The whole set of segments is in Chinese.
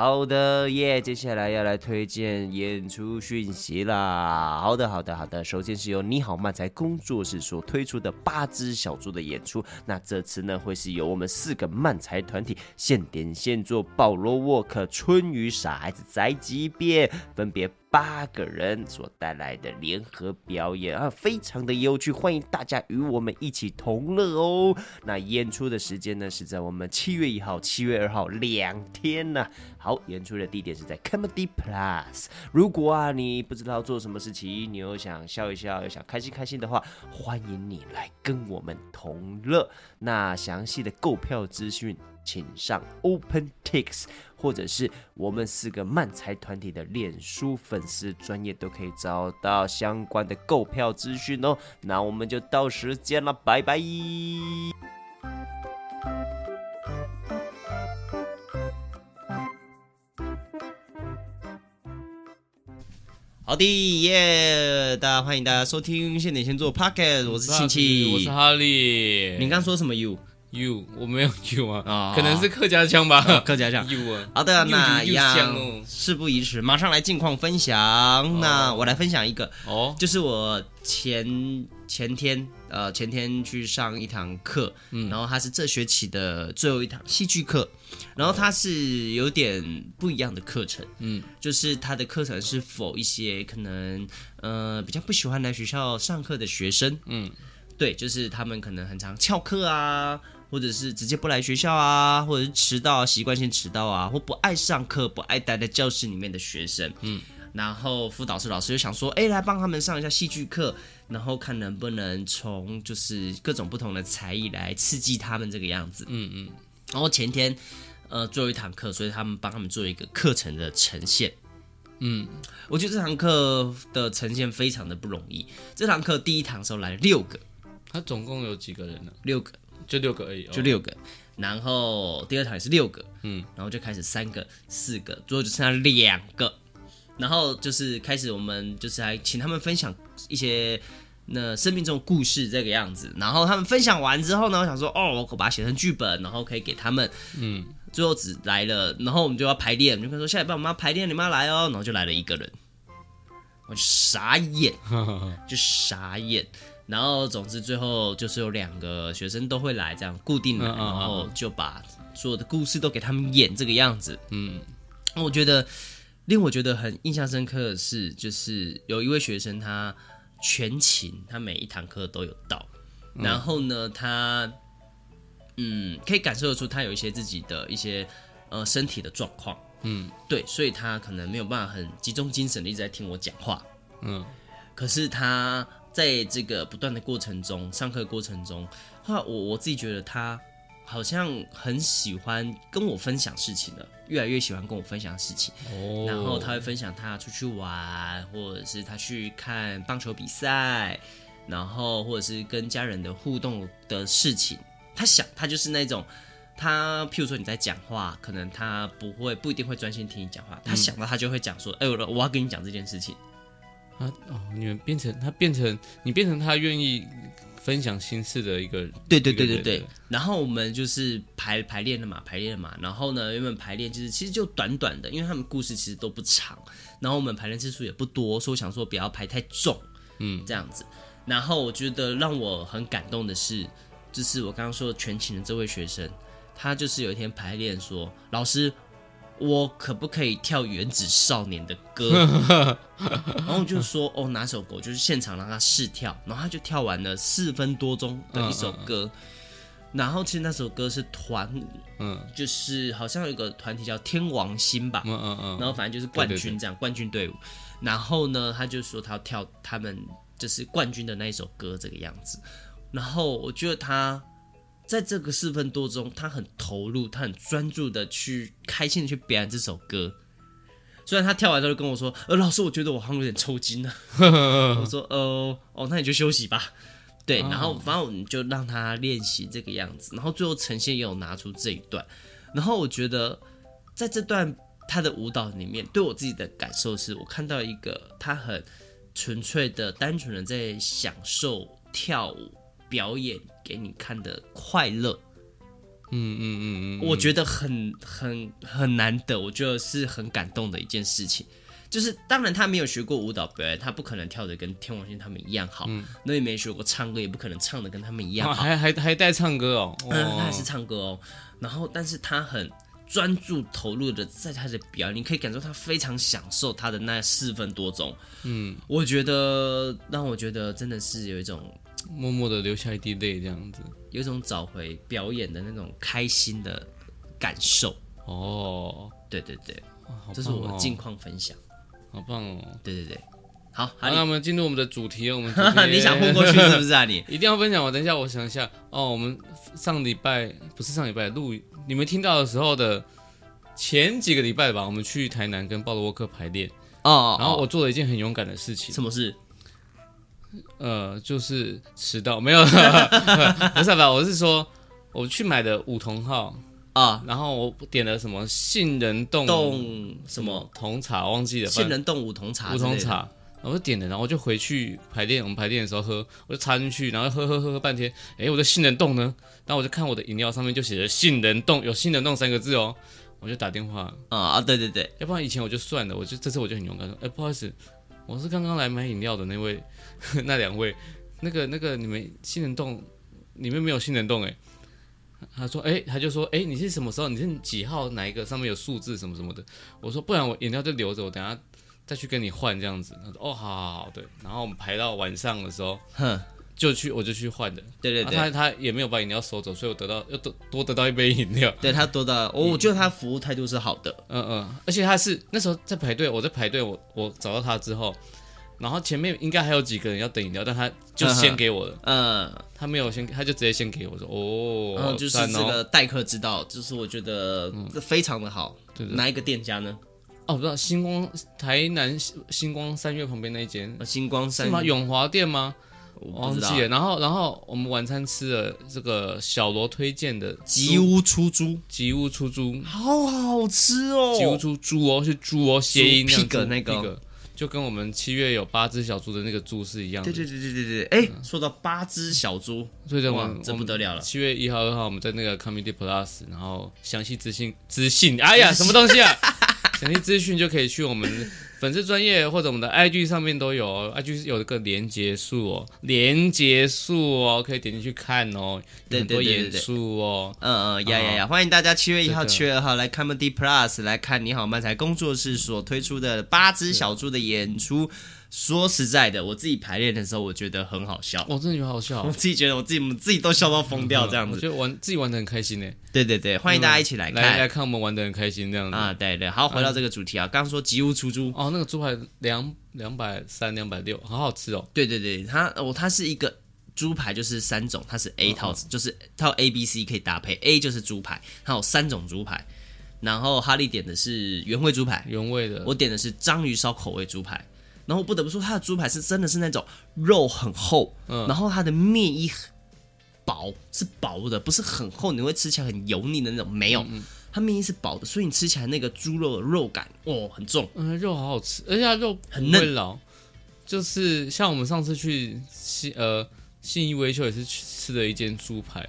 好的耶接下来要来推荐演出讯息啦。好的，好的，好的。首先是由你好漫才工作室所推出的八只小猪的演出，那这次呢会是由我们四个漫才团体现点现做，保罗沃克、春雨、傻孩子、宅急便，分别。八个人所带来的联合表演啊，非常的有趣，欢迎大家与我们一起同乐哦。那演出的时间呢是在我们七月一号、七月二号两天呢、好，演出的地点是在 Comedy Plus。如果啊你不知道做什么事情，你又想笑一笑，又想开心开心的话，欢迎你来跟我们同乐。那详细的购票资讯，请上 OpenTix，或者是我们四个漫才团体的脸书粉丝专业都可以找到相关的购票资讯哦。那我们就到时见了，拜拜。好的耶，大家欢迎大家收听现点现做 Pocket 我是庆庆，我是哈利。你刚说什么 You？you 我没有 you 啊，哦、可能是客家腔吧，哦、客家腔。you 啊，好的，那一样事不宜迟，马上来近况分享。哦、那我来分享一个，哦，就是我前前天呃前天去上一堂课，嗯，然后它是这学期的最后一堂戏剧课，然后它是有点不一样的课程，嗯，就是它的课程是 for 一些可能呃比较不喜欢来学校上课的学生，嗯，对，就是他们可能很常翘课啊。或者是直接不来学校啊，或者是迟到，习惯性迟到啊，或不爱上课、不爱待在教室里面的学生，嗯，然后辅导室老师就想说，哎，来帮他们上一下戏剧课，然后看能不能从就是各种不同的才艺来刺激他们这个样子，嗯嗯。然后前天，呃，最后一堂课，所以他们帮他们做一个课程的呈现，嗯，我觉得这堂课的呈现非常的不容易。这堂课第一堂的时候来了六个，他总共有几个人呢？六个。就六个而已，就六个，然后第二场也是六个，嗯，然后就开始三个、四个，最后就剩下两个，然后就是开始我们就是来请他们分享一些那生命中的故事这个样子，然后他们分享完之后呢，我想说哦，我可把它写成剧本，然后可以给他们，嗯，最后只来了，然后我们就要排练，就跟说下礼拜我们要排练，你们要来哦，然后就来了一个人，我就傻眼，就傻眼。然后，总之最后就是有两个学生都会来，这样固定的，然后就把所有的故事都给他们演这个样子。嗯，我觉得令我觉得很印象深刻的是，就是有一位学生他全勤，他每一堂课都有到。然后呢，他嗯可以感受得出他有一些自己的一些呃身体的状况。嗯，对，所以他可能没有办法很集中精神的一直在听我讲话。嗯，可是他。在这个不断的过程中，上课过程中，后来我我自己觉得他好像很喜欢跟我分享事情了，越来越喜欢跟我分享事情。哦，然后他会分享他出去玩，或者是他去看棒球比赛，然后或者是跟家人的互动的事情。他想，他就是那种，他譬如说你在讲话，可能他不会不一定会专心听你讲话，他想到他就会讲说，哎、嗯，我我要跟你讲这件事情。啊哦，你们变成他变成你变成他愿意分享心事的一个，对对对对对。然后我们就是排排练了嘛，排练了嘛。然后呢，原本排练就是其实就短短的，因为他们故事其实都不长。然后我们排练次数也不多，所以我想说不要排太重，嗯，这样子。然后我觉得让我很感动的是，就是我刚刚说全勤的这位学生，他就是有一天排练说，老师。我可不可以跳《原子少年》的歌？然后就说哦，哪首歌？就是现场让他试跳，然后他就跳完了四分多钟的一首歌。然后其实那首歌是团，嗯，就是好像有一个团体叫天王星吧，嗯嗯嗯。然后反正就是冠军这样，冠军队伍。然后呢，他就说他要跳他们就是冠军的那一首歌这个样子。然后我觉得他。在这个四分多钟，他很投入，他很专注的去开心的去表演这首歌。虽然他跳完之后跟我说：“呃，老师，我觉得我好像有点抽筋了。”我说：“呃，哦，那你就休息吧。”对，然后反正我们就让他练习这个样子，然后最后呈现也有拿出这一段，然后我觉得在这段他的舞蹈里面，对我自己的感受是我看到一个他很纯粹的、单纯的在享受跳舞表演给你看的快乐。嗯嗯嗯嗯，我觉得很很很难得，我觉得是很感动的一件事情。就是当然他没有学过舞蹈表演，他不可能跳的跟天王星他们一样好。嗯，那也没学过唱歌，也不可能唱的跟他们一样 好。还还还带唱歌哦，嗯，他还是唱歌哦。然后，但是他很专注投入的在他的表演，你可以感受他非常享受他的那四分多钟。嗯，我觉得让我觉得真的是有一种默默的流下一滴泪这样子，有一种找回表演的那种开心的感受。哦，对对对，哦，这是我的近况分享。好棒哦！对对对，好，好，那我们进入我们的主题。我们 你想混过去是不是啊？你 一定要分享。我等一下，我想一下哦。我们上礼拜不是上礼拜录，你们听到的时候的前几个礼拜吧，我们去台南跟鲍罗沃克排练哦。然后我做了一件很勇敢的事情。什么事？呃，就是迟到，没有，不是吧？我是说，我去买的五同号。啊，然后我点了什么杏仁冻冻什么红茶，忘记了。杏仁冻五同茶，五同茶，我就点了，然后我就回去排练。我们排练的时候喝，我就插进去，然后喝喝喝喝半天。哎，我的杏仁冻呢？然后我就看我的饮料上面就写着杏仁冻，有杏仁冻三个字哦。我就打电话啊啊，对对对，要不然以前我就算了，我就这次我就很勇敢说，哎，不好意思，我是刚刚来买饮料的那位，那两位，那个那个你们新人洞里面没有新人洞哎。他说：“哎，他就说，哎，你是什么时候？你是几号？哪一个上面有数字什么什么的？”我说：“不然我饮料就留着，我等下再去跟你换这样子。”他说：“哦，好好好，对。”然后我们排到晚上的时候，哼，就去我就去换的。对对对，他他也没有把饮料收走，所以我得到又多多得到一杯饮料。对他多到，我我觉得他服务态度是好的。嗯嗯，而且他是那时候在排队，我在排队，我我找到他之后。然后前面应该还有几个人要等饮料，但他就先给我了。嗯，他没有先，他就直接先给我说：“哦，然后，就是这个待客之道，就是我觉得这非常的好。对，哪一个店家呢？哦，不知道，星光台南星光三月旁边那一间，星光三月是吗？永华店吗？我忘记了。然后，然后我们晚餐吃了这个小罗推荐的吉屋出租，吉屋出租，好好吃哦！吉屋出租哦，是猪哦，谐音那个。就跟我们七月有八只小猪的那个猪是一样的。对对对对对对。哎，说到八只小猪，所以哇，这不得了了。七月一号、二号我们在那个 Comedy Plus，然后详细资讯资讯，哎呀，什么东西啊？详细资讯就可以去我们。粉丝专业或者我们的 IG 上面都有，IG 有一个连结数哦，连结数哦，可以点进去看哦，很多演出哦，嗯嗯，呀呀呀，欢迎大家七月一号、七月二号来 Comedy Plus 来看你好漫才工作室所推出的八只小猪的演出。说实在的，我自己排练的时候，我觉得很好笑。我真的觉得好笑，我自己觉得我自己自己都笑到疯掉这样子。我觉得玩自己玩的很开心呢。对对对，欢迎大家一起来看，来来看我们玩的很开心这样子啊。对对，好，回到这个主题啊，刚刚说吉屋出租哦，那个猪排两两百三两百六，好好吃哦。对对对，它哦它是一个猪排，就是三种，它是 A 套，就是套 A B C 可以搭配，A 就是猪排，它有三种猪排。然后哈利点的是原味猪排，原味的，我点的是章鱼烧口味猪排。然后不得不说，它的猪排是真的是那种肉很厚，嗯，然后它的面衣很薄，是薄的，不是很厚，你会吃起来很油腻的那种，没有，嗯，它面衣是薄的，所以你吃起来那个猪肉的肉感哦很重，嗯，肉好好吃，而且它肉很嫩，就是像我们上次去信呃信义威秀也是去吃的一间猪排，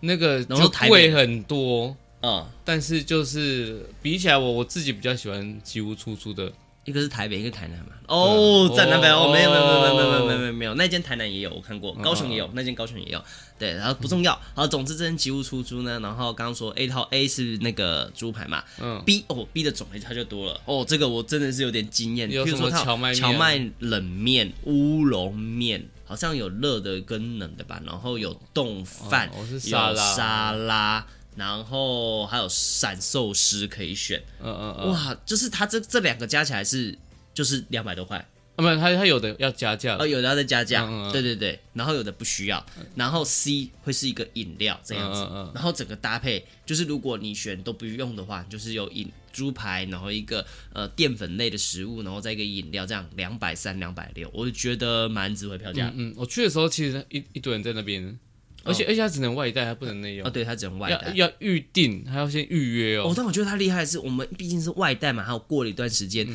那个就贵很多，嗯，但是就是比起来我我自己比较喜欢吉屋出租的。一个是台北，一个台南嘛。哦，在南北哦，没有没有没有没有没有没有没有没有，那间台南也有，我看过，高雄也有，那间高雄也有。对，然后不重要。好，总之这间吉屋出租呢，然后刚刚说 A 套 A 是那个猪排嘛，嗯，B 哦 B 的种类它就多了。哦，这个我真的是有点惊艳。比如说荞麦蕎麦冷面、乌龙面，好像有热的跟冷的吧，然后有冻饭，有沙拉。然后还有闪寿司可以选，嗯嗯嗯，哇，就是它这这两个加起来是就是两百多块，啊，没有，他他有的要加价，哦，有的要再加价，嗯嗯对对对，然后有的不需要，然后 C 会是一个饮料这样子，嗯嗯嗯。然后整个搭配就是如果你选都不用的话，就是有饮猪排，然后一个呃淀粉类的食物，然后再一个饮料，这样两百三两百六，我就觉得蛮值回票价。嗯，我去的时候其实一一堆人在那边，而且、而且它只能外带，它不能内用。哦，对，它只能外带。要要预定，还要先预约哦。哦，但我觉得它厉害的是，我们毕竟是外带嘛，还有过了一段时间，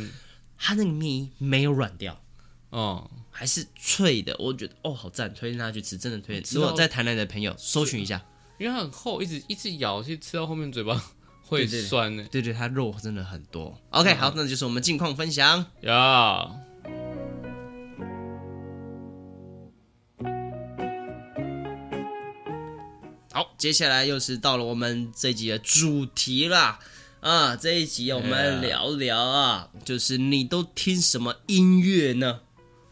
它那个面没有软掉，哦，还是脆的。我觉得哦，好赞，推荐大家去吃，真的推荐。如果在台南的朋友，搜寻一下，因为它很厚，一直一直咬，其实吃到后面嘴巴会酸呢。对对，它肉真的很多。OK，好，那就是我们近况分享。呀，好，接下来又是到了我们这一集的主题啦。啊，这一集我们聊聊啊，就是你都听什么音乐呢？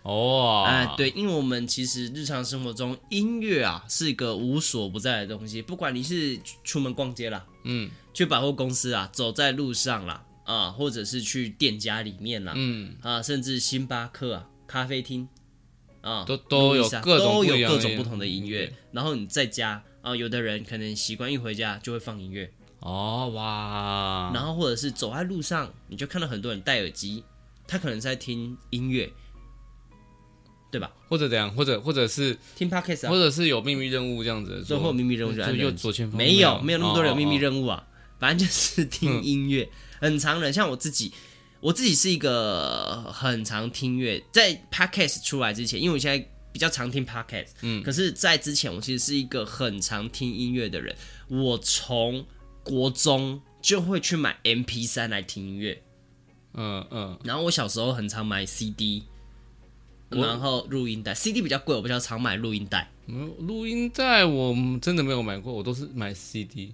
哦，哎，对，因为我们其实日常生活中音乐啊是一个无所不在的东西，不管你是出门逛街啦，嗯去百货公司啊，走在路上啦，啊，或者是去店家里面啦，嗯，啊，甚至星巴克啊、咖啡厅啊，都都有都有各种不同的音乐。然后你在家啊，有的人可能习惯一回家就会放音乐，哦哇，然后或者是走在路上，你就看到很多人戴耳机，他可能在听音乐，对吧？或者怎样，或者或者是听 podcast 啊或，者是有秘密任务这样子，最后秘密任务就就按着右左前方没有没有那么多人有秘密。任务啊，反正就是听音乐，很常人。像我自己，我自己是一个很常听乐，在 podcast 出来之前，因为我现在比较常听 podcast，嗯，可是，在之前我其实是一个很常听音乐的人。我从国中就会去买 MP 三来听音乐，嗯嗯，然后我小时候很常买 CD，然后录音带，CD 比较贵，我比较常买录音带。嗯录音带我真的没有买过，我都是买 CD。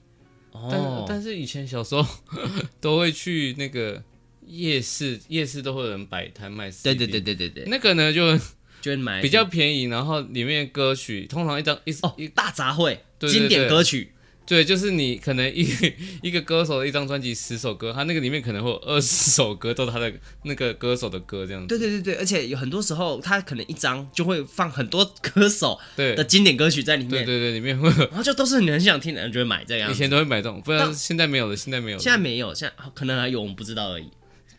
但哦，但是以前小时候 都会去那个夜市，夜市都会有人摆摊卖 CD。对对对对对对，那个呢就就会买比较便宜，然后里面歌曲通常一张一哦一大杂烩对对经典歌曲。对，就是你可能一 一个歌手的一张专辑十首歌，他那个里面可能会有二十首歌都是他的那个歌手的歌这样子。对对对对，而且有很多时候他可能一张就会放很多歌手对的经典歌曲在里面，对对对，里面会然后就都是你很想听的人就会买这样。以前都会买这种，不然但现在没有了，现在没有了。现在没有，现在可能还有我们不知道而已，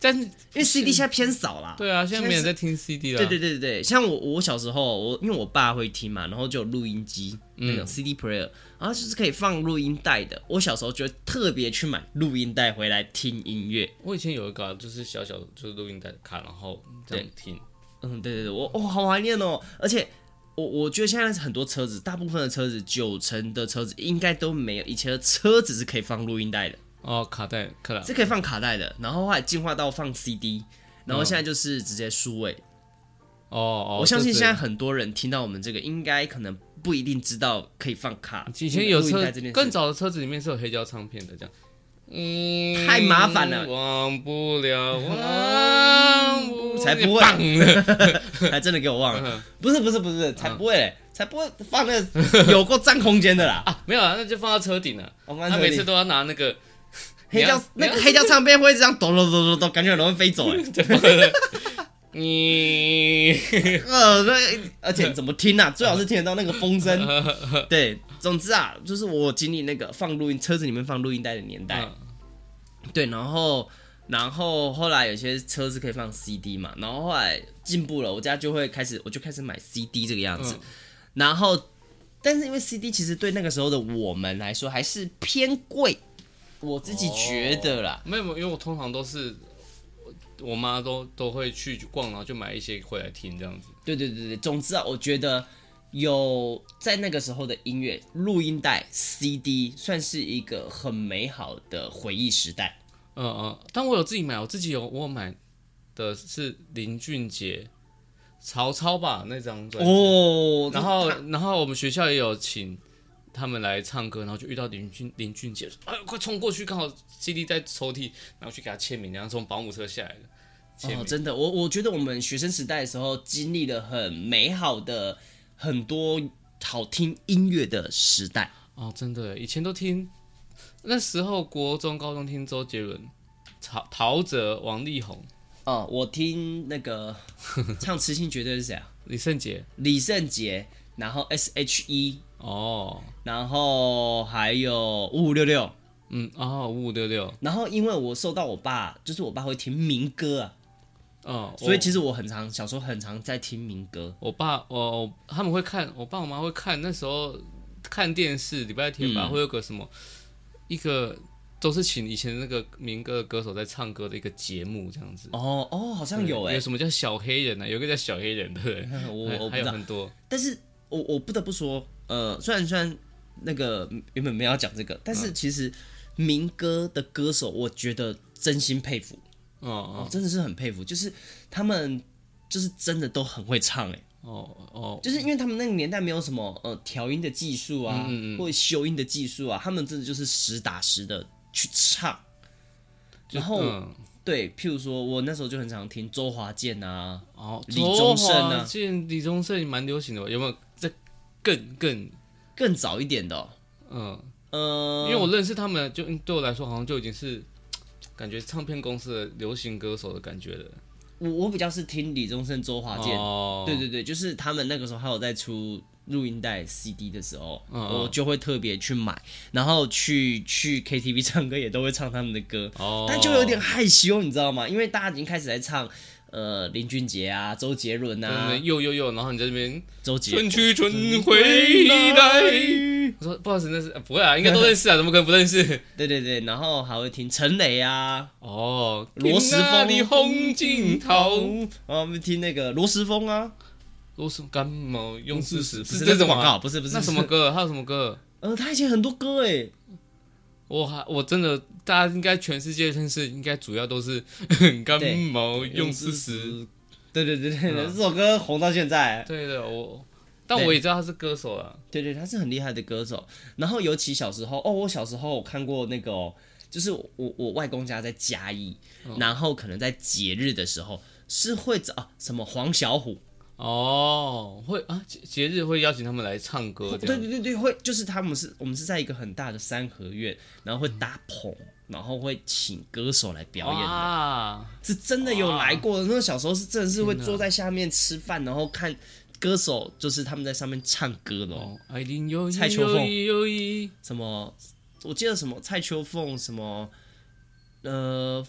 但是因为 CD 现在偏少啦。对啊，现在没人在听 CD 了。对对对对对，像我我小时候，我因为我爸会听嘛，然后就有录音机那种 CD player，、然后就是可以放录音带的。我小时候就会特别去买录音带回来听音乐。我以前有一个、啊、就是小小，就是录音带的卡，然后这样听。嗯，对对对，我哦好怀念哦，而且我我觉得现在很多车子，大部分的车子，九成的车子应该都没有以前的车子是可以放录音带的，哦，卡带克拉是可以放卡带的，然后后来进化到放 CD，然后现在就是直接数位。哦哦，我相信现在很多人听到我们这个，应该可能不一定知道可以放卡。以前有车更早的车子里面是有黑胶唱片的，这样。嗯，太麻烦了忘不了，忘不了才不会。还真的给我忘嗯了，不是不是不是，才不会嘞，才不会放那个有够占空间的啦。啊，没有啊，那就放到车顶了。他每次都要拿那个黑胶那个黑胶唱片会这样抖抖抖抖抖，感觉很容易飞走哎。你呃，那而且怎么听啊？最好是听得到那个风声。对，总之啊，就是我经历那个放录音车子里面放录音带的年代。对，然后然后后来有些车子可以放 CD 嘛，然后后来进步了，我家就会开始，我就开始买 CD 这个样子。然后，但是因为 CD 其实对那个时候的我们来说还是偏贵，我自己觉得啦。没有，没有，因为我通常都是我妈都都会去逛，然后就买一些回来听这样子。对对对对，总之啊，我觉得有在那个时候的音乐录音带 CD 算是一个很美好的回忆时代。嗯嗯，但我有自己买，我自己有我有买的是林俊杰、曹操吧那张专辑。哦，然后然后我们学校也有请他们来唱歌，然后就遇到林俊林俊杰，哎呦快冲过去，刚好 CD 在抽屉，然后去给他签名，然后从保姆车下来的。哦，真的，我我觉得我们学生时代的时候经历了很美好的很多好听音乐的时代。哦，真的，以前都听，那时候国中、高中听周杰伦、陶陶喆、王力宏，哦，我听那个唱《痴心绝对》是谁啊？李圣杰，李圣杰，然后 S H E 哦，然后还有五五六六，嗯，哦，五五六六，然后因为我受到我爸，就是我爸会听民歌啊，哦，所以其实我很常小时候很常在听民歌。我爸，我、哦、他们会看，我爸我妈会看，那时候看电视，礼拜天吧，嗯、会有个什么一个。都是请以前那个民歌的歌手在唱歌的一个节目，这样子。哦哦，好像有哎。有什么叫小黑人呢、啊？有个叫小黑人，对，我我还有很多。但是我我不得不说，呃，虽然虽然那个原本没有要讲这个，但是其实民歌的歌手，我觉得真心佩服。哦哦，真的是很佩服，就是他们就是真的都很会唱哎。哦哦，就是因为他们那个年代没有什么呃调音的技术啊，嗯嗯或者修音的技术啊，他们真的就是实打实的。去唱，然后、嗯、对，譬如说，我那时候就很常听周华健啊，哦，李宗盛啊，李宗盛也蛮流行的，有没有在更更更早一点的、哦？嗯呃，因为我认识他们，就对我来说，好像就已经是 感觉唱片公司的流行歌手的感觉了。我我比较是听李宗盛、周华健，哦、对对对，就是他们那个时候还有在出。录音带 CD 的时候，嗯、我就会特别去买，然后去去 KTV 唱歌也都会唱他们的歌，哦、但就有点害羞，你知道吗？因为大家已经开始在唱，呃，林俊杰啊，周杰伦啊，又又又，然后你在这边，周杰，春去春回来，我说不好意思，那是不会啊，应该都认识啊，怎么可能不认识？对对对，然后还会听陈雷啊，哦，罗时峰的红镜头，然后我们听那个罗时丰啊。罗时感冒用事实，是这种广告，不是不是。那什么歌？还有什么歌？呃，他以前很多歌哎，我我真的，大家应该全世界认识，应该主要都是 干毛用事实。对对对对，这首歌红到现在。对的，我，但我也知道他是歌手了。对对，他是很厉害的歌手。然后尤其小时候，哦，我小时候我看过那个，就是我我外公家在嘉义，然后可能在节日的时候是会找什么黄小琥。哦，会啊，节节日会邀请他们来唱歌，对对对对，会就是他们是我们是在一个很大的三合院，然后会搭棚，然后会请歌手来表演的，哇是真的有来过的。那个小时候是真的是会坐在下面吃饭，然后看歌手就是他们在上面唱歌的哦。蔡秋凤，什么？我记得什么蔡秋凤什么？呃，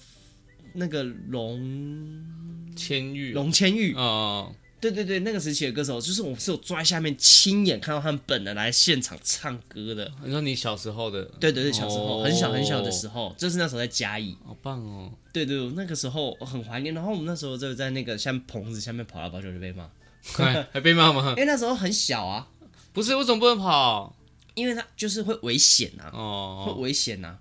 那个龙千玉，龙千玉啊。对对对，那个时期的歌手，就是我是有坐在下面亲眼看到他们本人来现场唱歌的。你说你小时候的？对对对，小时候、哦、很小很小的时候，就是那时候在嘉义。好棒哦！对对，那个时候我很怀念。然后我们那时候就在那个像棚子下面跑来跑去就被骂，还被骂吗？因 为那时候很小啊。不是，为什么不能跑？因为他就是会危险呐、啊，哦，会危险呐、啊。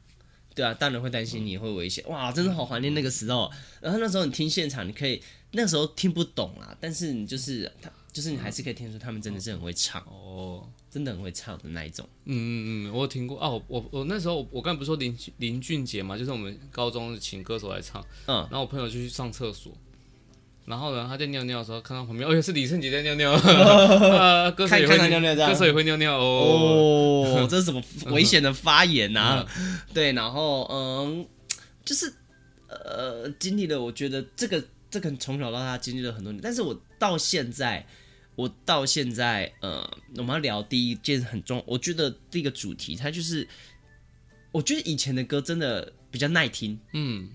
对啊，大人会担心你会危险。哇，真的好怀念那个时候。然后那时候你听现场，你可以。那时候听不懂啦，但是你就是他，就是你还是可以听出他们真的是很会唱哦，真的很会唱的那一种。嗯嗯嗯，我有听过啊，我我，我那时候我刚才不是说林林俊杰嘛，就是我们高中请歌手来唱，嗯，然后我朋友就去上厕所，然后呢他在尿尿的时候看到旁边，哦，是李圣杰在尿尿，歌手也会尿尿，歌手也会尿尿哦，这是什么危险的发言啊？对，然后嗯，就是呃，经历了，我觉得这个。这个从小到大经历了很多年，但是我到现在，我到现在，呃，我们要聊第一件很重要，我觉得这个主题，它就是，我觉得以前的歌真的比较耐听，嗯，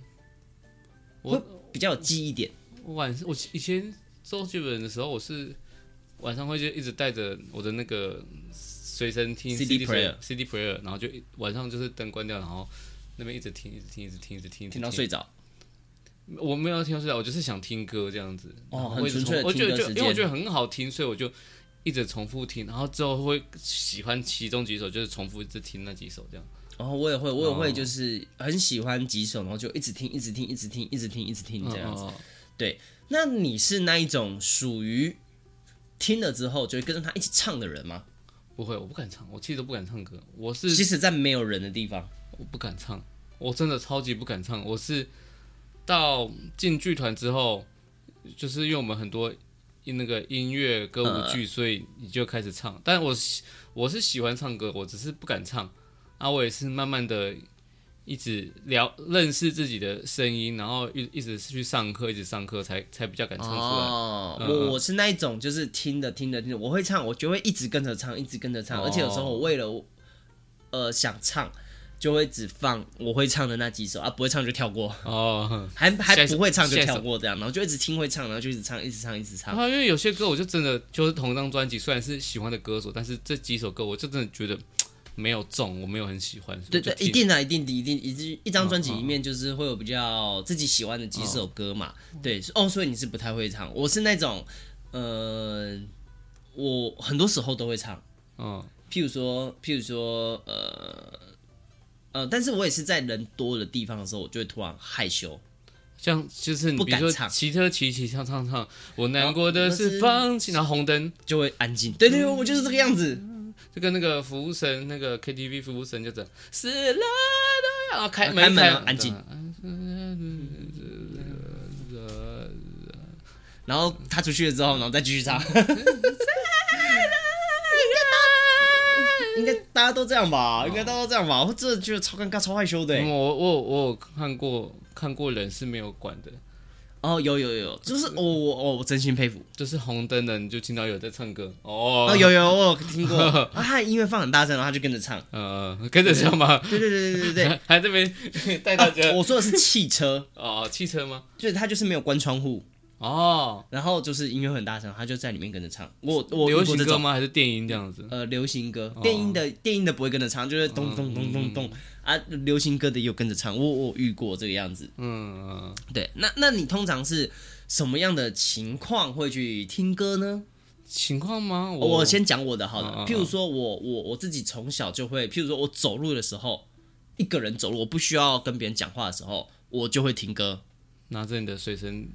我比较有记忆点。晚上我以前周杰伦的时候，我是晚上会就一直带着我的那个随身听 CD player，CD player，然后就晚上就是灯关掉，然后那边一直听，一直听，一直听，一直听，听到睡着。我没有听睡觉，我就是想听歌这样子。哦，很纯粹的听歌时间。因为我觉得很好听，所以我就一直重复听，然后之后会喜欢其中几首，就是重复一直听那几首这样。哦，我也会，我也会，就是很喜欢几首，然后就一直听，一直听，一直听，一直听，一直听这样子。对，那你是那一种属于听了之后就会跟着他一起唱的人吗？不会，我不敢唱，我其实都不敢唱歌。我是即使在没有人的地方，我不敢唱，我真的超级不敢唱。我是。到进剧团之后，就是因为我们很多那个音乐歌舞剧，所以你就开始唱。但我我是喜欢唱歌，我只是不敢唱。啊，我也是慢慢的一直聊认识自己的声音，然后一一直去上课，一直上课才才比较敢唱出来。哦，嗯、我我是那一种，就是听着听着听着，我会唱，我就会一直跟着唱，一直跟着唱，哦、而且有时候我为了呃想唱。就会只放我会唱的那几首啊，不会唱就跳过哦，还还不会唱就跳过这样，然后就一直听会唱，然后就一直唱，一直唱，一直唱。啊，因为有些歌我就真的就是同一张专辑，虽然是喜欢的歌手，但是这几首歌我就真的觉得没有中，我没有很喜欢。对对，一定的，一定的，一定，一一张专辑里面就是会有比较自己喜欢的几首歌嘛。哦对哦，所以你是不太会唱，我是那种呃，我很多时候都会唱，嗯，譬如说，譬如说，呃。呃，但是我也是在人多的地方的时候，我就会突然害羞，像就是你比如说骑车骑骑唱唱唱，我难过的是放弃，然后红灯就会安静。对对对，我就是这个样子，就跟那个服务生，那个 KTV 服务生就这样，死了都要开门，开门安静。然后他出去了之后，然后再继续唱。应该大家都这样吧？哦、应该大家都这样吧？我真的觉得超尴尬、超害羞的、嗯。我我我有看过看过人是没有管的。哦，有有有，就是我我我我真心佩服，就是红灯的你就听到有在唱歌。哦，哦有有我有听过。啊，他音乐放很大声，然后他就跟着唱。呃，跟着唱吗？对对对对对对，还这边 带大家、啊。我说的是汽车。哦，汽车吗？就是他就是没有关窗户。哦，然后就是音乐很大声，他就在里面跟着唱。我我流行歌吗？还是电音这样子？呃，流行歌，电音的电音的不会跟着唱，就是咚咚咚咚咚啊。流行歌的又跟着唱，我我遇过这个样子。嗯，对。那那你通常是什么样的情况会去听歌呢？情况吗？我先讲我的好了。譬如说我我我自己从小就会，譬如说我走路的时候，一个人走路，我不需要跟别人讲话的时候，我就会听歌，拿着你的随身。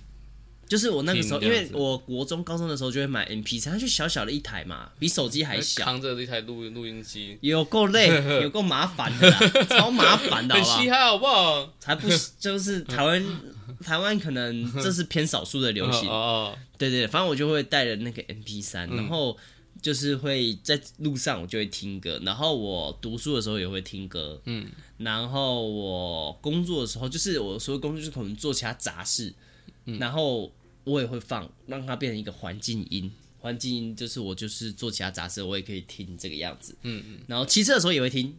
就是我那个时候，因为我国中、高中的时候就会买 MP 三它就小小的一台嘛，比手机还小，扛着一台录录音机，有够累，有够麻烦的啦，超麻烦的，好不好？很稀罕，好不好？才不是，就是台湾，台湾可能这是偏少数的流行。哦，对对，反正我就会带着那个 MP3，然后就是会在路上我就会听歌，然后我读书的时候也会听歌，嗯，然后我工作的时候，就是我所谓工作就是可能做其他杂事，然后。我也会放，让它变成一个环境音。环境音就是我就是做其他杂事，我也可以听这个样子。嗯嗯。然后骑车的时候也会听。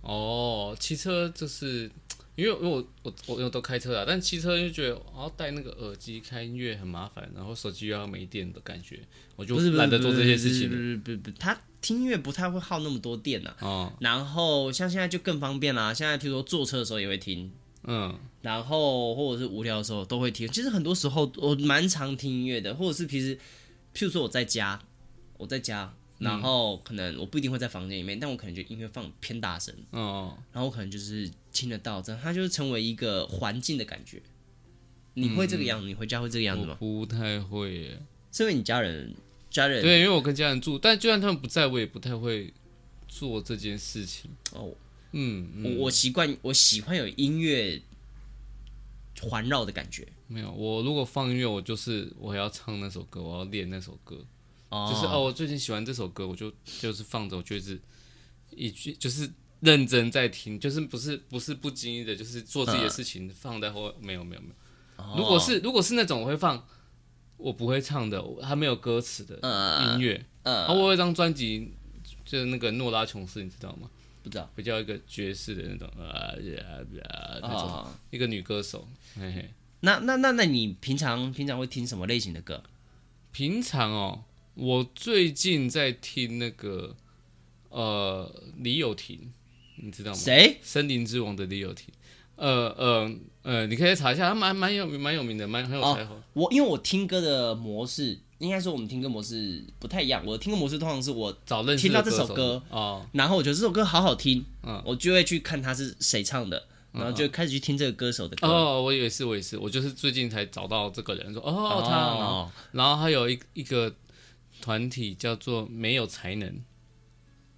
哦，骑车就是因为因为我我我有都开车啊，但骑车就觉得我要戴那个耳机开音乐很麻烦，然后手机又要没电的感觉，我就懒得做这些事情。不是不是不是，他听音乐不太会耗那么多电呐。哦。然后像现在就更方便啦，现在譬如说坐车的时候也会听。嗯，然后或者是无聊的时候都会听。其实很多时候我蛮常听音乐的，或者是平时，譬如说我在家，我在家，然后可能我不一定会在房间里面，但我可能就音乐放偏大声，哦，然后我可能就是听得到，这样它就是成为一个环境的感觉。你会这个样子？你回家会这个样子吗？不太会耶，是因为你家人家人对，因为我跟家人住，但就算他们不在，我也不太会做这件事情哦。嗯，我我习惯，我喜欢有音乐环绕的感觉。没有，我如果放音乐，我就是我要唱那首歌，我要练那首歌。哦，就是哦，我最近喜欢这首歌，我就就是放着，我就是一句就是认真在听，就是不是不是不经意的，就是做自己的事情，嗯、放在后没有没有没有。哦、如果是如果是那种我会放我不会唱的，还没有歌词的音乐。嗯，嗯，我有一张专辑就是那个诺拉琼斯，你知道吗？不知道，比较一个爵士的那种啊呀呀那种一个女歌手，嘿嘿。那那那那你平常平常会听什么类型的歌？平常哦，我最近在听那个呃李友廷，你知道吗？谁？森林之王的李友廷。呃呃呃，你可以查一下，他蛮蛮有蛮有名的，蛮很有才华。我因为我听歌的模式。应该说我们听歌模式不太一样。我的听歌模式通常是我找认识听到这首歌哦，然后我觉得这首歌好好听，嗯，我就会去看他是谁唱的，然后就开始去听这个歌手的歌。哦，我以为是，我也是，我就是最近才找到这个人，说哦他，哦，然后还有一一个团体叫做没有才能。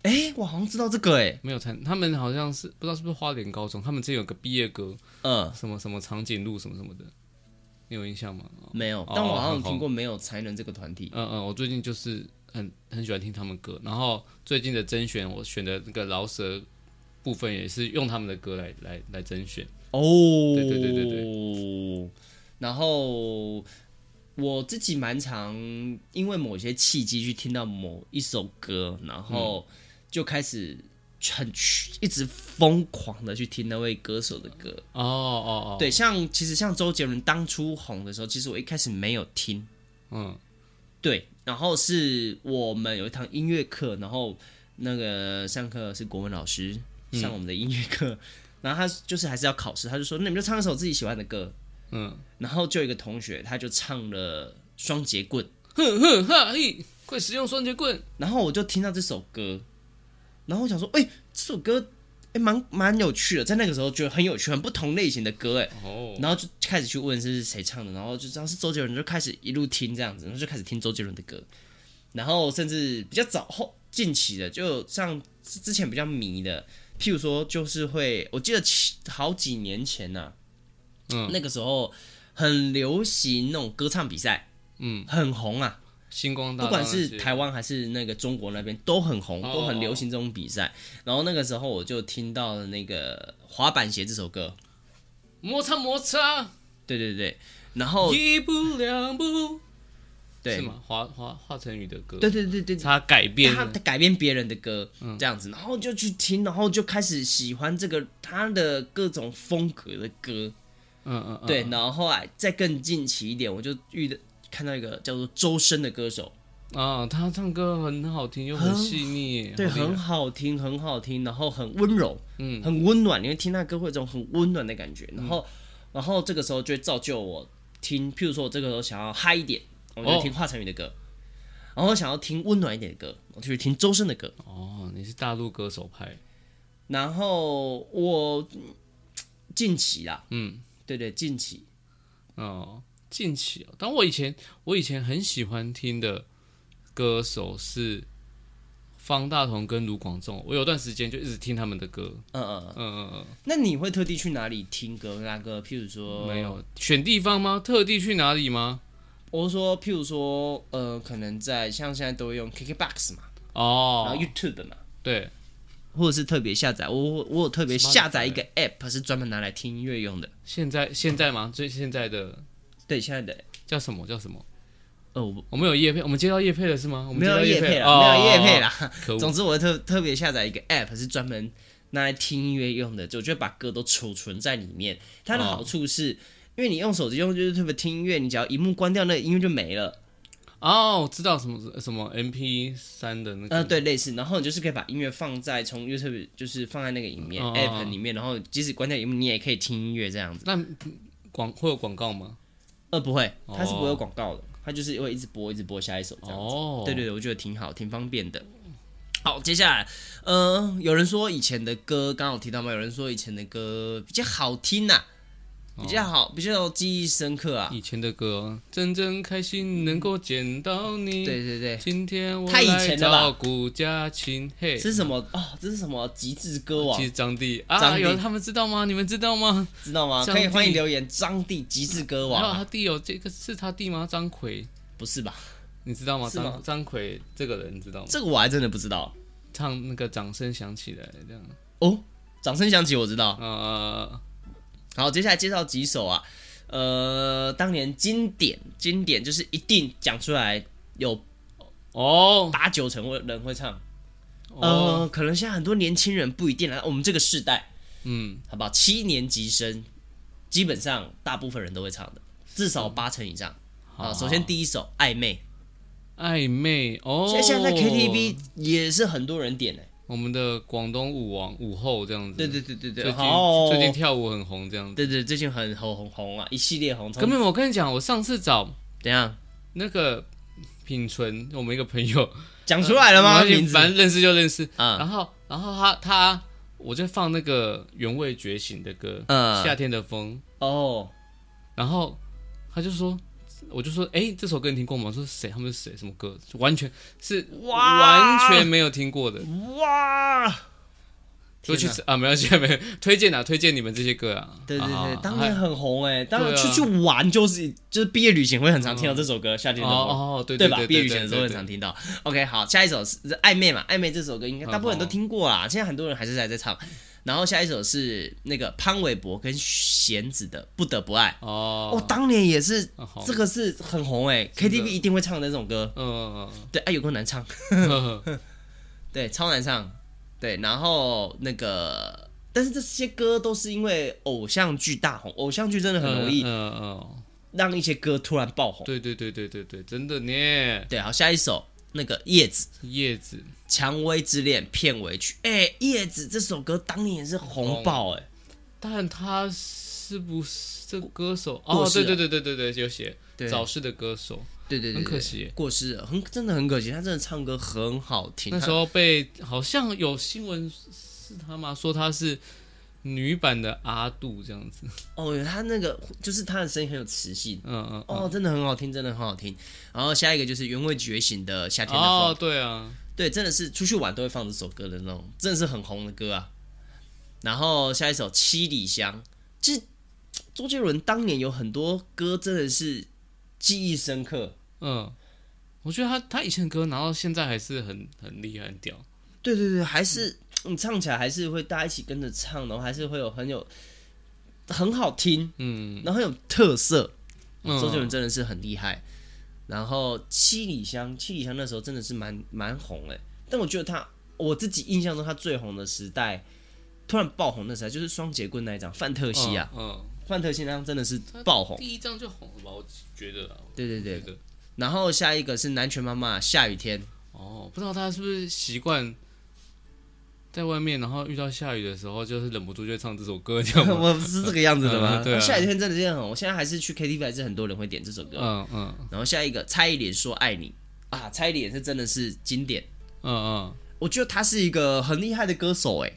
哎，我好像知道这个哎，没有才能，他们好像是不知道是不是花莲高中，他们这有个毕业歌，嗯，什么什么长颈鹿什么什么的。你有印象吗？没有，但我好像听过没有才能这个团体。嗯嗯，我最近就是很很喜欢听他们歌，然后最近的甄选我选的那个饶舌部分也是用他们的歌来来来甄选。哦，对对对对对。然后我自己蛮常因为某些契机去听到某一首歌，然后就开始很一直疯狂的去听那位歌手的歌。哦哦哦，对，像其实像周杰伦当初红的时候，其实我一开始没有听。嗯，对，然后是我们有一堂音乐课，然后那个上课是国文老师上我们的音乐课，嗯、然后他就是还是要考试，他就说那你们就唱一首自己喜欢的歌。嗯，然后就有一个同学，他就唱了《双截棍》，哼哼哈嘿，会使用双截棍。然后我就听到这首歌，然后我想说，哎，这首歌哎蛮蛮有趣的，在那个时候觉得很有趣，很不同类型的歌，哎，哦，然后就开始去问是谁唱的，然后就知道是周杰伦，就开始一路听这样子，然后就开始听周杰伦的歌，然后甚至比较早后近期的，就像之前比较迷的，譬如说就是会，我记得好几年前呐、啊。嗯，那个时候很流行那种歌唱比赛，嗯，很红啊，星光大道，不管是台湾还是那个中国那边都很红，哦、都很流行这种比赛。然后那个时候我就听到了那个滑板鞋这首歌，摩擦摩擦，对对对，然后一步两步，对，是吗？华华华晨宇的歌，对对对对，他改编他改编别人的歌，嗯、这样子，然后就去听，然后就开始喜欢这个他的各种风格的歌。嗯嗯，嗯对，然后后来再更近期一点，我就遇到看到一个叫做周深的歌手。啊，他唱歌很好听又很细腻，对，很好听，很好听，然后很温柔，嗯，很温暖，你会听他歌会有一种很温暖的感觉，然后，嗯、然后这个时候就会造就我听，譬如说我这个时候想要嗨一点，我就听华晨宇的歌，哦、然后想要听温暖一点的歌，我就去听周深的歌。哦，你是大陆歌手派，然后我近期啦，嗯。对对，近期，哦，近期哦。但我以前我以前很喜欢听的歌手是方大同跟卢广仲，我有段时间就一直听他们的歌。嗯嗯嗯嗯嗯。那你会特地去哪里听歌？那个，譬如说，没有选地方吗？特地去哪里吗？我说，譬如说，呃，可能在像现在都会用 KKBOX 嘛，哦，然后 YouTube 嘛，对。或者是特别下载，我我有特别下载一个 app，是专门拿来听音乐用的。现在现在吗？最现在的，对，现在的叫什么叫什么？哦，我们有叶配，我们接到叶配了是吗？我们没有叶配了，没有叶配了。总之，我特特别下载一个 app，是专门拿来听音乐用的，就我觉得把歌都储存在里面。它的好处是，因为你用手机用就是特别听音乐，你只要一幕关掉，那个音乐就没了。哦，我知道什么什么 MP 三的那个，呃，对，类似，然后你就是可以把音乐放在从 YouTube 就是放在那个里面、哦、App 里面，然后即使关掉萤幕，你也可以听音乐这样子。那广会有广告吗？呃，不会，它是不会有广告的，它就是会一直播，一直播下一首这样子。哦，对对对，我觉得挺好，挺方便的。好，接下来，呃，有人说以前的歌，刚刚有提到嘛？有人说以前的歌比较好听呐、啊。比较好，比较记忆深刻啊！以前的歌，真正开心能够见到你。对对对，今天我太以前了吧？照顾家亲，嘿，这是什么？哦，这是什么？极致歌王？其实张帝啊，有他们知道吗？你们知道吗？知道吗？可以欢迎留言。张帝极致歌王，他弟有这个是他弟吗？张奎？不是吧？你知道吗？张张奎这个人你知道吗？这个我还真的不知道。唱那个掌声响起来这样。哦，掌声响起我知道。呃。好，接下来介绍几首啊，呃，当年经典经典就是一定讲出来有哦。八九成会人会唱，哦、呃，可能现在很多年轻人不一定来，我们这个世代，嗯，好不好？七年级生基本上大部分人都会唱的，至少八成以上。啊，首先第一首暧昧，暧昧哦，现在在 KTV 也是很多人点的。我们的广东舞王舞后这样子，对对对对对，最近哦最近跳舞很红这样子，对对，最近很红很红啊，一系列红。根本我跟你讲，我上次找怎样那个品纯，我们一个朋友 讲出来了吗？反正认识就认识啊。然后然后他他，我就放那个原味觉醒的歌，嗯，夏天的风哦，然后他就说。我就说，哎、欸，这首歌你听过吗？我说谁？他们是谁？什么歌？完全是完全没有听过的。哇！都去吃啊，没关系，没有推荐啊，推荐你们这些歌啊。对对对，当年很红哎，当然出去玩就是就是毕业旅行会很常听到这首歌，夏天的风哦，对对吧？毕业旅行的时候很常听到。OK，好，下一首是暧昧嘛，暧昧这首歌应该大部分人都听过啦，现在很多人还是还在唱。然后下一首是那个潘玮柏跟弦子的《不得不爱》哦，哦，当年也是这个是很红哎，KTV 一定会唱的那种歌。嗯嗯嗯，对，哎，有够难唱，对，超难唱。对，然后那个，但是这些歌都是因为偶像剧大红，偶像剧真的很容易，嗯嗯，让一些歌突然爆红。对对对对对对，真的呢。对，好，下一首那个叶子，叶子，《蔷薇之恋》片尾曲。哎，叶子这首歌当年也是红爆哎，但他是不是这歌手？哦，对对对对对对，有写早逝的歌手。对对对，很可惜，过世了，很真的很可惜。他真的唱歌很好听。那时候被好像有新闻是他吗？说他是女版的阿杜这样子。哦，他那个就是他的声音很有磁性，嗯嗯，哦，真的很好听，真的很好听。然后下一个就是《原味觉醒》的《夏天的风》。哦，对啊，对，真的是出去玩都会放这首歌的那种，真的是很红的歌啊。然后下一首《七里香》，其实周杰伦当年有很多歌真的是。记忆深刻，嗯，我觉得他他以前的歌拿到现在还是很很厉害，很屌。对对对，还是你唱起来还是会大家一起跟着唱，然后还是会有很有很好听，嗯，然后很有特色。嗯，周杰伦真的是很厉害。然后七里香，七里香那时候真的是蛮蛮红哎，但我觉得他我自己印象中他最红的时代，突然爆红的时代就是双截棍那一张范特西啊，嗯。嗯范特西那张真的是爆红，第一张就红了吧？我觉得啊，对对对。然后下一个是南拳妈妈下雨天。哦，不知道他是不是习惯在外面，然后遇到下雨的时候，就是忍不住就唱这首歌，这样 我不是这个样子的吗？对啊，下雨天真的这样。我现在还是去 KTV，还是很多人会点这首歌。嗯嗯。然后下一个蔡依林说爱你啊，蔡依林是真的是经典。嗯嗯。我觉得他是一个很厉害的歌手，哎。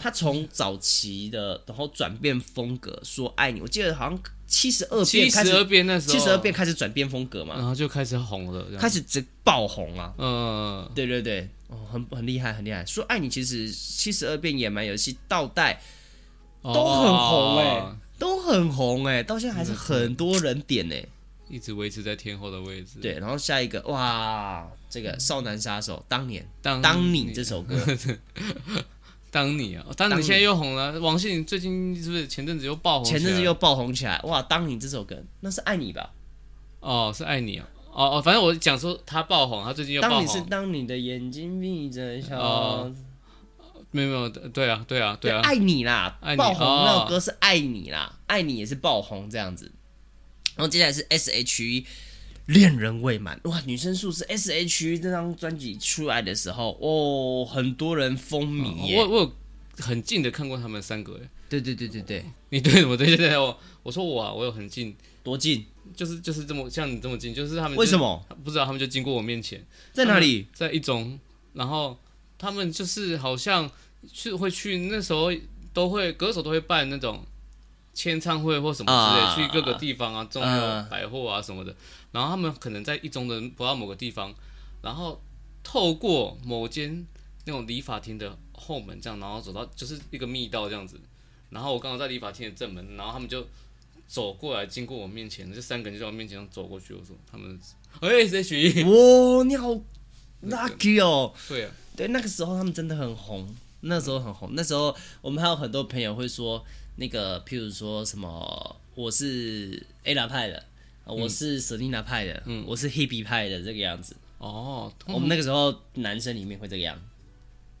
他从早期的，然后转变风格，说爱你。我记得好像七十二变，七十二变那时候，七十二变开始转变风格嘛，然后就开始红了，开始直爆红啊。嗯，对对对，哦，很很厉害，很厉害。说爱你，其实七十二变野蛮游戏倒带都很红哎、欸，都很红哎、欸，到现在还是很多人点哎、欸，一直维持在天后的位置。对，然后下一个哇，这个少男杀手当年当当你这首歌。当你啊，当你现在又红了，王心凌最近是不是前阵子又爆红？前阵子又爆红起来，哇！当你这首歌，那是爱你吧？哦，是爱你啊！哦哦，反正我讲说他爆红，他最近又爆红。当你是当你的眼睛闭着笑，哦，没有没有，对啊对啊对啊，爱你啦！愛你爆红那首歌是爱你啦，爱你也是爆红这样子。然后接下来是 S.H.E。恋人未满哇，女生宿舍 S.H.E 这张专辑出来的时候，哦，很多人风靡耶。我我有很近的看过他们三个，哎，对对对对对，你对什么对对对？我我说我啊，我有很近，多近？就是就是这么像你这么近，就是他们为什么不知道？他们就经过我面前，在哪里？在一中，然后他们就是好像去会去那时候都会歌手都会办那种。签唱会或什么之类，啊、去各个地方啊，中友百货啊什么的，啊、然后他们可能在一中的不到某个地方，然后透过某间那种理发厅的后门这样，然后走到就是一个密道这样子，然后我刚好在理发厅的正门，然后他们就走过来，经过我面前，这三个人就在我面前走过去，我说他们，哎、欸，谁许？哇，你好 lucky 哦，对啊，对，那个时候他们真的很红，那时候很红，那时候我们还有很多朋友会说。那个，譬如说什么，我是 Ella 派的，我是 Selina 派的，嗯，我是 Hebe 派的，这个样子。哦，我们那个时候男生里面会这个样，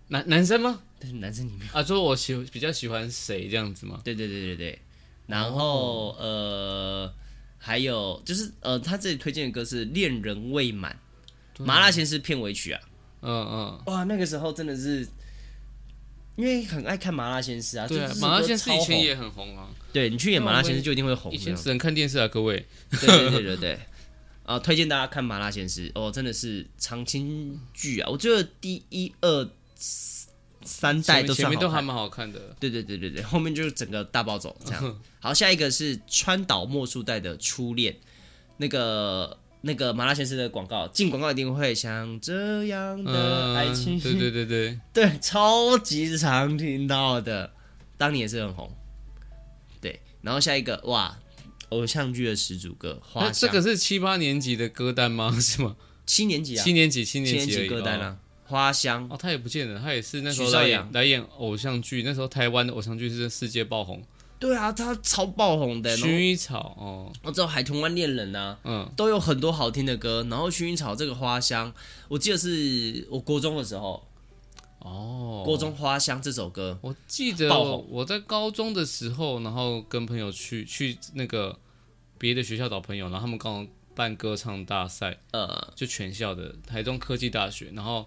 男男生吗？对，男生里面啊，说我喜比较喜欢谁这样子吗？对对对对对。然后、哦、呃，还有就是呃，他这里推荐的歌是《恋人未满》，麻辣鲜师片尾曲啊。嗯嗯。哇，那个时候真的是。因为很爱看《麻辣鲜师》啊，对啊，《麻辣鲜师》以前也很红啊。对，你去演《麻辣鲜师》就一定会红。以前只能看电视啊，各位。对对对对对。啊，推荐大家看《麻辣鲜师》哦，真的是长青剧啊！我觉得第一、二、三代都前面都还蛮好看的。对对对对对，后面就是整个大暴走这样。好，下一个是川岛茉树代的初恋，那个那个麻辣鲜生的广告，进广告一定会像这样的爱情，嗯，对对对对 对，超级常听到的，当年也是很红。对，然后下一个哇，偶像剧的始祖歌，花香，这个是七八年级的歌单吗？是吗？七年级啊，七年级，七年级歌单啊，花香哦，他也不见了，他也是那时候来演来演偶像剧，那时候台湾的偶像剧是世界爆红。对啊，他超爆红的。薰衣草哦，我知道《海豚湾恋人》啊，嗯，都有很多好听的歌。然后薰衣草这个花香，我记得是我国中的时候，哦，国中花香这首歌，我记得我在高中的时候，然后跟朋友去去那个别的学校找朋友，然后他们刚好办歌唱大赛，呃，就全校的台中科技大学，然后。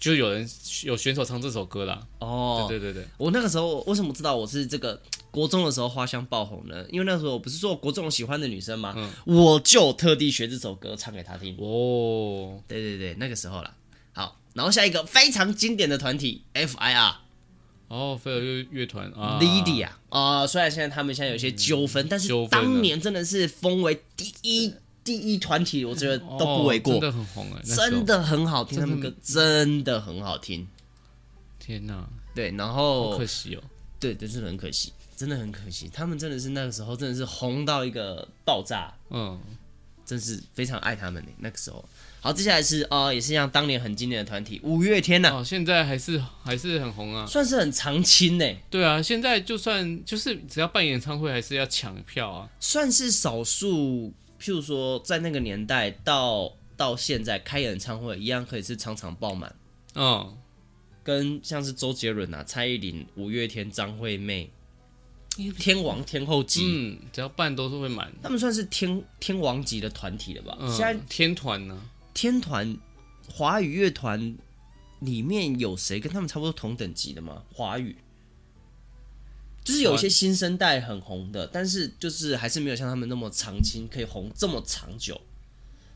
就有人有选手唱这首歌啦。哦，对对对对，我那个时候为什么知道我是这个 国中的时候花香爆红呢？因为那时候我不是说国中喜欢的女生吗？嗯，我就特地学这首歌唱给她听。哦，对对对，那个时候啦。好，然后下一个非常经典的团体 FIR。哦，飞儿乐乐团啊 Lady 啊啊，虽然现在他们现在有些纠纷，但是当年真的是封为第一。第一团体，我觉得都不为过，真的很红哎，真的很好听，他们歌真的很好听。天哪，对，然后可惜哦，对，真是很可惜，真的很可惜。他们真的是那个时候真的是红到一个爆炸，嗯，真是非常爱他们的那个时候。好，接下来是呃，也是像当年很经典的团体五月天呐，哦，现在还是还是很红啊，算是很常青呢。对啊，现在就算就是只要办演唱会，还是要抢票啊，算是少数。譬如说，在那个年代到到现在开演唱会一样，可以是场场爆满。嗯，跟像是周杰伦啊、蔡依林、五月天、张惠妹、天王天后级，嗯，只要办都是会满。他们算是天天王级的团体了吧？嗯、现在天团呢？天团华语乐团里面有谁跟他们差不多同等级的吗？华语。就是有一些新生代很红的，但是就是还是没有像他们那么长青，可以红这么长久。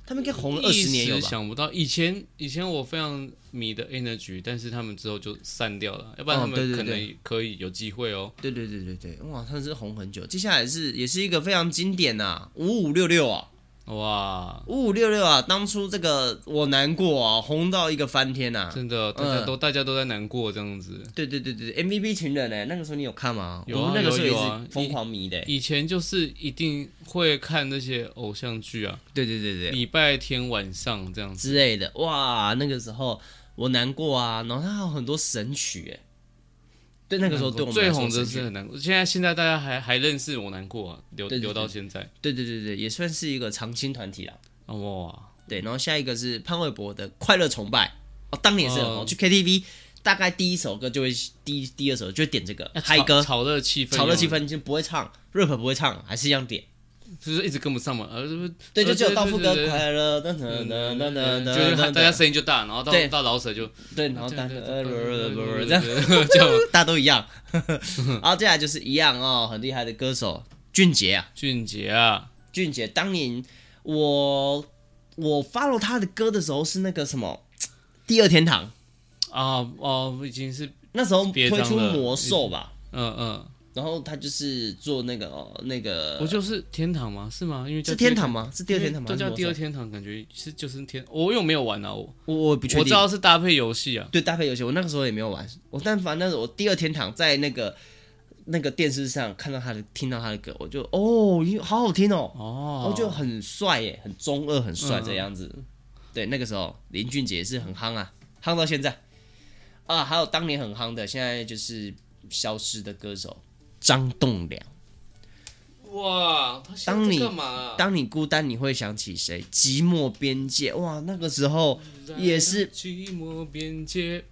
他们应该红了二十年有吧？想不到以前以前我非常迷的 Energy，但是他们之后就散掉了，要不然他们可能可以有机会哦。对对对对对，哇，他们是红很久。接下来是也是一个非常经典呐，五五六六啊。哇，五五六六啊！当初这个我难过啊，红到一个翻天呐、啊！真的，大家都、嗯、大家都在难过这样子。对对对对，MVP 群人呢？那个时候你有看吗？有啊，那个时候也是疯疯狂迷的。以前就是一定会看那些偶像剧啊。对对对对，礼拜天晚上这样子之类的。哇，那个时候我难过啊，然后他还有很多神曲哎。对，那个时候对我们最红的是很难过。现在现在大家还还认识我难过啊，留留到现在。对对对对，也算是一个常青团体啦。哇，对，然后下一个是潘玮柏的《快乐崇拜》哦，当年也是很红。去 KTV，大概第一首歌就会第第二首就会点这个嗨歌，炒热气氛，炒热气氛，就不会唱，rap 不会唱，还是一样点。就是一直跟不上嘛，呃，对，就只有到副歌快乐，噔噔噔噔噔，就是大家声音就大，然后到到老舍就对，然后大家呃不不不这样，就大家都一样，然后接下来就是一样哦，很厉害的歌手俊杰啊，俊杰啊，俊杰，当年我我 follow 他的歌的时候是那个什么第二天堂。啊哦，已经是那时候推出魔兽吧，嗯嗯。然后他就是做那个哦，那个不就是天堂吗？是吗？因为是天堂吗？是第二天堂吗？这叫第二天堂，感觉是就是天。我又没有玩啊，我我我不确定。我知道是搭配游戏啊，对，搭配游戏。我那个时候也没有玩，我但凡那时候我第二天堂在那个那个电视上看到他的，听到他的歌，我就哦，好好听哦，哦，我就很帅耶，很中二，很帅这样子。对，那个时候林俊杰是很夯啊，夯到现在啊。还有当年很夯的，现在就是消失的歌手。张栋梁，哇！当你当你孤单，你会想起谁？寂寞边界，哇！那个时候也是寂寞边界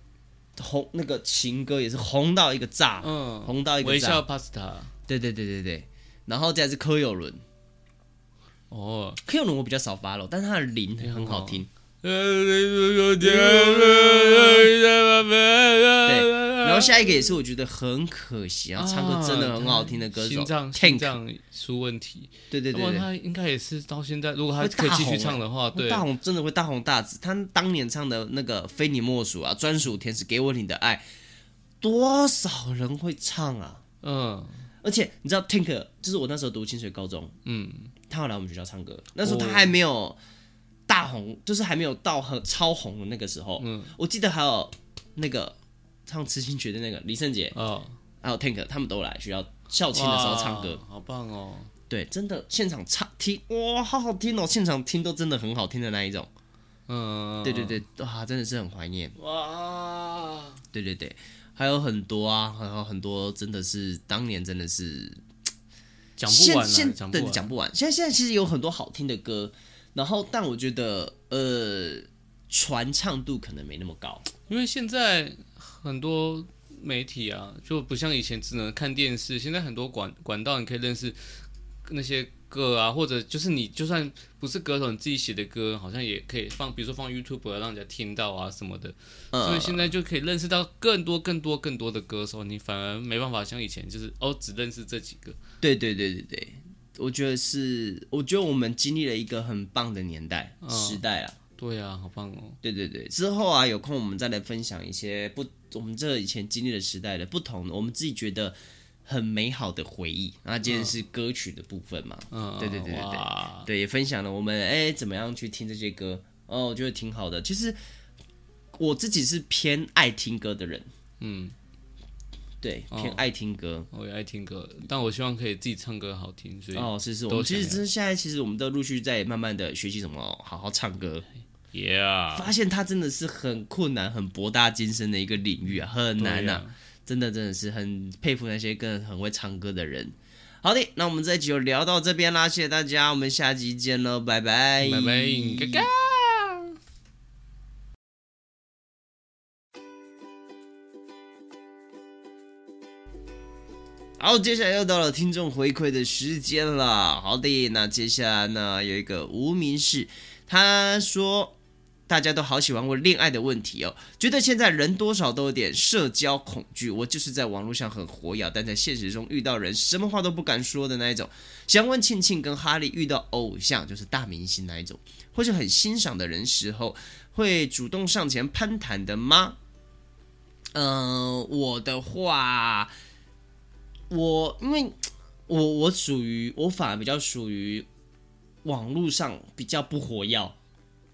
红，那个情歌也是红到一个炸，嗯，红到一个炸。微笑 Pasta，对对对对对。然后再是柯有伦，哦，柯有伦我比较少 follow，但是他的铃很好听。对。然后下一个也是我觉得很可惜啊，唱歌真的很好听的歌手，心脏心脏出问题，对对对，他应该也是到现在，如果他可以继续唱的话，对，大红真的会大红大紫。他当年唱的那个《非你莫属》啊，《专属天使给我你的爱》，多少人会唱啊？嗯，而且你知道 Tank 就是我那时候读清水高中，嗯，他要来我们学校唱歌，那时候他还没有大红，就是还没有到很超红的那个时候。嗯，我记得还有那个唱《痴心绝》的那个李圣杰，哦，还有 Tank，他们都来学校校庆的时候唱歌，好棒哦。对，真的现场唱听哇，好好听哦！现场听都真的很好听的那一种。嗯，对对对，哇，真的是很怀念哇！对对对，还有很多啊，还有很多，真的是当年真的是讲不完，现在对讲不完。现在现在其实有很多好听的歌，然后但我觉得呃，传唱度可能没那么高，因为现在很多媒体啊，就不像以前只能看电视，现在很多管管道你可以认识。那些歌啊，或者就是你就算不是歌手，你自己写的歌，好像也可以放，比如说放 YouTube 让人家听到啊什么的。嗯、所以现在就可以认识到更多、更多、更多的歌手，你反而没办法像以前，就是哦，只认识这几个。对对对对对，我觉得是，我觉得我们经历了一个很棒的年代、嗯、时代啊。对啊，好棒哦。对对对，之后啊，有空我们再来分享一些不，我们这以前经历的时代的不同的，我们自己觉得。很美好的回忆。那今天是歌曲的部分嘛？嗯，对对对对对，对也分享了我们哎怎么样去听这些歌哦，我觉得挺好的。其实我自己是偏爱听歌的人，嗯，对，偏爱听歌，我也爱听歌，但我希望可以自己唱歌好听。所以哦，是是，我们其实真现在其实我们都陆续在慢慢的学习怎么好好唱歌。Yeah，发现它真的是很困难、很博大精深的一个领域啊，很难呐。真的真的是很佩服那些更很会唱歌的人。好的，那我们这一集就聊到这边啦，谢谢大家，我们下集见喽，拜拜，拜拜。好，接下来又到了听众回馈的时间了。好的，那接下来呢，有一个无名氏，他说。大家都好喜欢问恋爱的问题哦，觉得现在人多少都有点社交恐惧。我就是在网络上很活跃，但在现实中遇到人什么话都不敢说的那一种。想问庆庆跟哈利遇到偶像，就是大明星那一种，或是很欣赏的人时候，会主动上前攀谈的吗？嗯、我的话，我因为我我属于我反而比较属于网络上比较不活跃。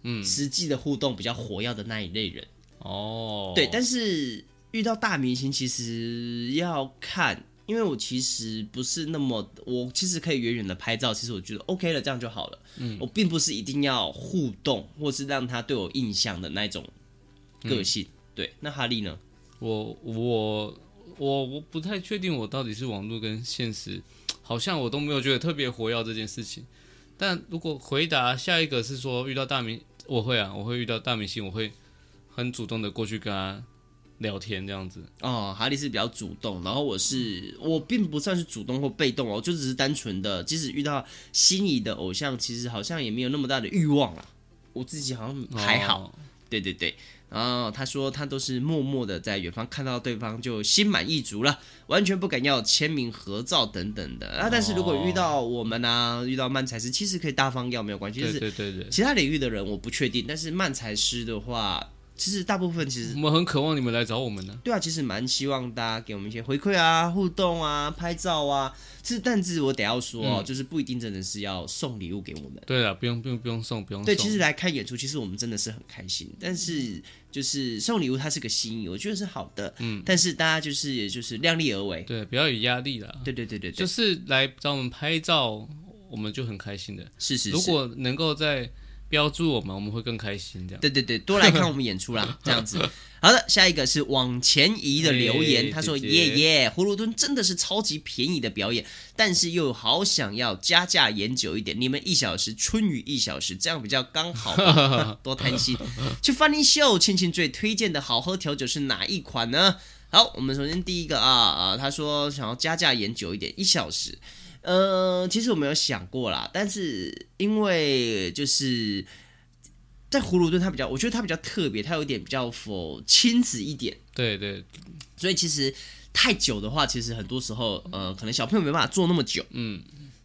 嗯，实际的互动比较活跃的那一类人哦，对，但是遇到大明星其实要看，因为我其实不是那么，我其实可以远远的拍照，其实我觉得 OK 了，这样就好了。嗯，我并不是一定要互动或是让他对我印象的那种个性。嗯、对，那哈利呢？我我我我不太确定，我到底是网络跟现实，好像我都没有觉得特别活跃这件事情。但如果回答下一个是说遇到大明，我会啊，我会遇到大明星，我会很主动的过去跟他聊天这样子。哦，哈利是比较主动，然后我是我并不算是主动或被动哦，就只是单纯的，即使遇到心仪的偶像，其实好像也没有那么大的欲望啊。我自己好像还好，哦、对对对。然后他说，他都是默默的在远方看到对方就心满意足了，完全不敢要签名合照等等的啊。但是如果遇到我们啊，遇到漫才师，其实可以大方要没有关系。对对对对，其他领域的人我不确定，但是漫才师的话。其实大部分其实我们很渴望你们来找我们呢。对啊，其实蛮希望大家给我们一些回馈啊、互动啊、拍照啊。是，但是我得要说哦，嗯、就是不一定真的是要送礼物给我们。对啊，不用不用不用送，不用送。对，其实来看演出，其实我们真的是很开心。但是就是送礼物，它是个心意，我觉得是好的。嗯。但是大家就是也就是量力而为，对，不要有压力啦。对对对对，就是来找我们拍照，我们就很开心的。是是是。如果能够在。标注我们，我们会更开心。这样，对对对，多来看我们演出啦，这样子。好的，下一个是往前移的留言，欸、他说：“耶耶，葫芦墩真的是超级便宜的表演，但是又好想要加价演久一点。你们一小时，春雨一小时，这样比较刚好吧，多贪心。去 Funny Show，庆庆最推荐的好喝调酒是哪一款呢？好，我们首先第一个啊啊，他说想要加价演久一点，一小时。”呃，其实我没有想过啦，但是因为就是在葫芦墩，它比较，我觉得它比较特别，它有点比较 for 亲子一点。对对，所以其实太久的话，其实很多时候，呃，可能小朋友没办法坐那么久。嗯，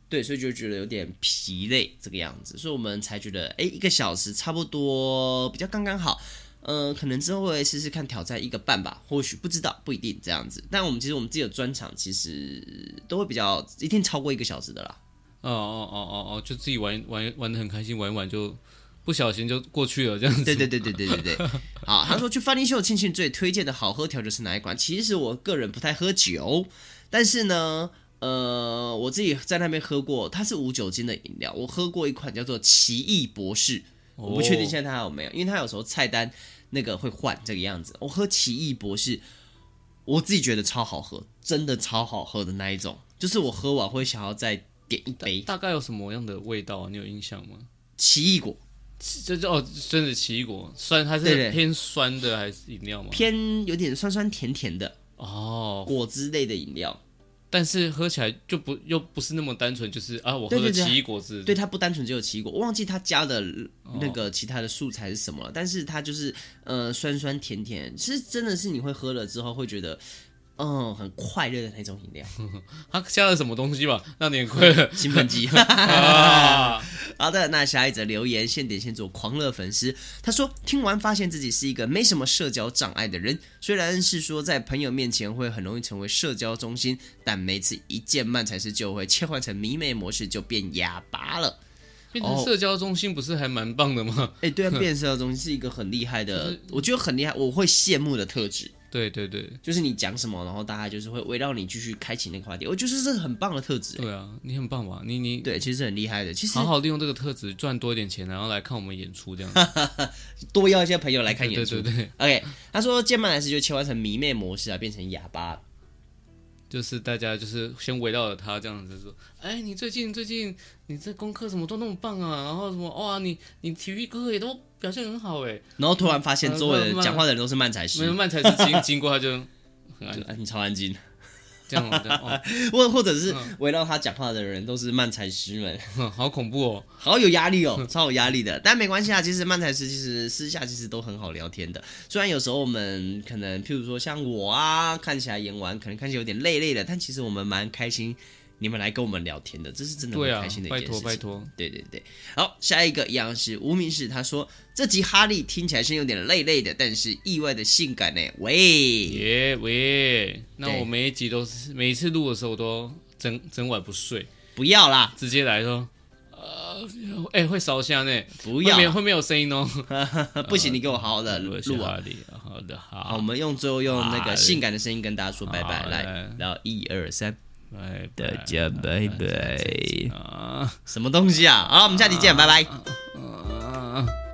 对，所以就觉得有点疲累这个样子，所以我们才觉得，哎，一个小时差不多比较刚刚好。呃，可能之后会试试看挑战一个半吧，或许不知道，不一定这样子。但我们其实我们自己的专场其实都会比较一定超过一个小时的啦。哦哦哦哦哦，就自己玩玩玩得很开心，玩一玩就不小心就过去了这样子。对对对对对对对。好，他说去饭店秀庆庆最推荐的好喝调酒是哪一款？其实我个人不太喝酒，但是呢，呃，我自己在那边喝过，它是无酒精的饮料，我喝过一款叫做奇异博士。我不确定现在它还有没有，因为它有时候菜单那个会换这个样子。我喝奇异博士，我自己觉得超好喝，真的超好喝的那一种，就是我喝完会想要再点一杯。大概有什么样的味道啊？你有印象吗？奇异果，这就哦，真的奇异果，酸它是偏酸的还是饮料吗？偏有点酸酸甜甜的哦，果汁类的饮料。但是喝起来就不又不是那么单纯，就是啊，我喝的奇异果汁，对，它不单纯只有奇异果，我忘记它加的那个其他的素材是什么了。哦、但是它就是呃酸酸甜甜，其实真的是你会喝了之后会觉得。嗯，很快乐的那种饮料。他加了什么东西吧？让你很快乐？兴奋剂。啊、好的，那下一则留言，现点现做狂热粉丝。他说，听完发现自己是一个没什么社交障碍的人，虽然是说在朋友面前会很容易成为社交中心，但每次一见漫才是就会切换成迷妹模式，就变哑巴了。变成社交中心不是还蛮棒的吗？哎、哦，对啊，变社交中心是一个很厉害的，就是、我觉得很厉害，我会羡慕的特质。对对对，就是你讲什么，然后大家就是会围绕你继续开启那个话题。我觉得这是很棒的特质。对啊，你很棒吧？你你对，其实很厉害的。其实好好利用这个特质赚多一点钱，然后来看我们演出这样。多邀一些朋友来看演出。对对对，对。OK，他说见漫才师就切换成迷妹模式啊，变成哑巴。就是大家就是先围绕着他这样子说，哎，你最近最近你这功课什么都那么棒啊，然后什么哇，你你体育课也都表现很好哎，然后突然发现周围讲话的人都是慢才师，没有慢才师经经过他就很安静，你超安静。这样的，或、哦、或者是围绕他讲话的人都是漫才师们，嗯，好恐怖哦，好有压力哦，超有压力的。但没关系啊，其实漫才师其实私下其实都很好聊天的。虽然有时候我们可能，譬如说像我啊，看起来演完可能看起来有点累累的，但其实我们蛮开心。你们来跟我们聊天的，这是真的很开心的一件事情。拜托拜托，对对对。好，下一个一样是无名氏，他说这集哈利听起来是有点累累的，但是意外的性感呢。喂耶喂，那我每一集都是每一次录的时候都整整晚不睡。不要啦，直接来说，呃，哎、欸，会烧香呢。不要，会没有声音哦。不行，你给我好好的录啊。好的，好。好，我们用最后用那个性感的声音跟大家说拜拜。来，然后一二三。拜拜，大家拜拜。什么东西啊？好，我们下期见。拜拜。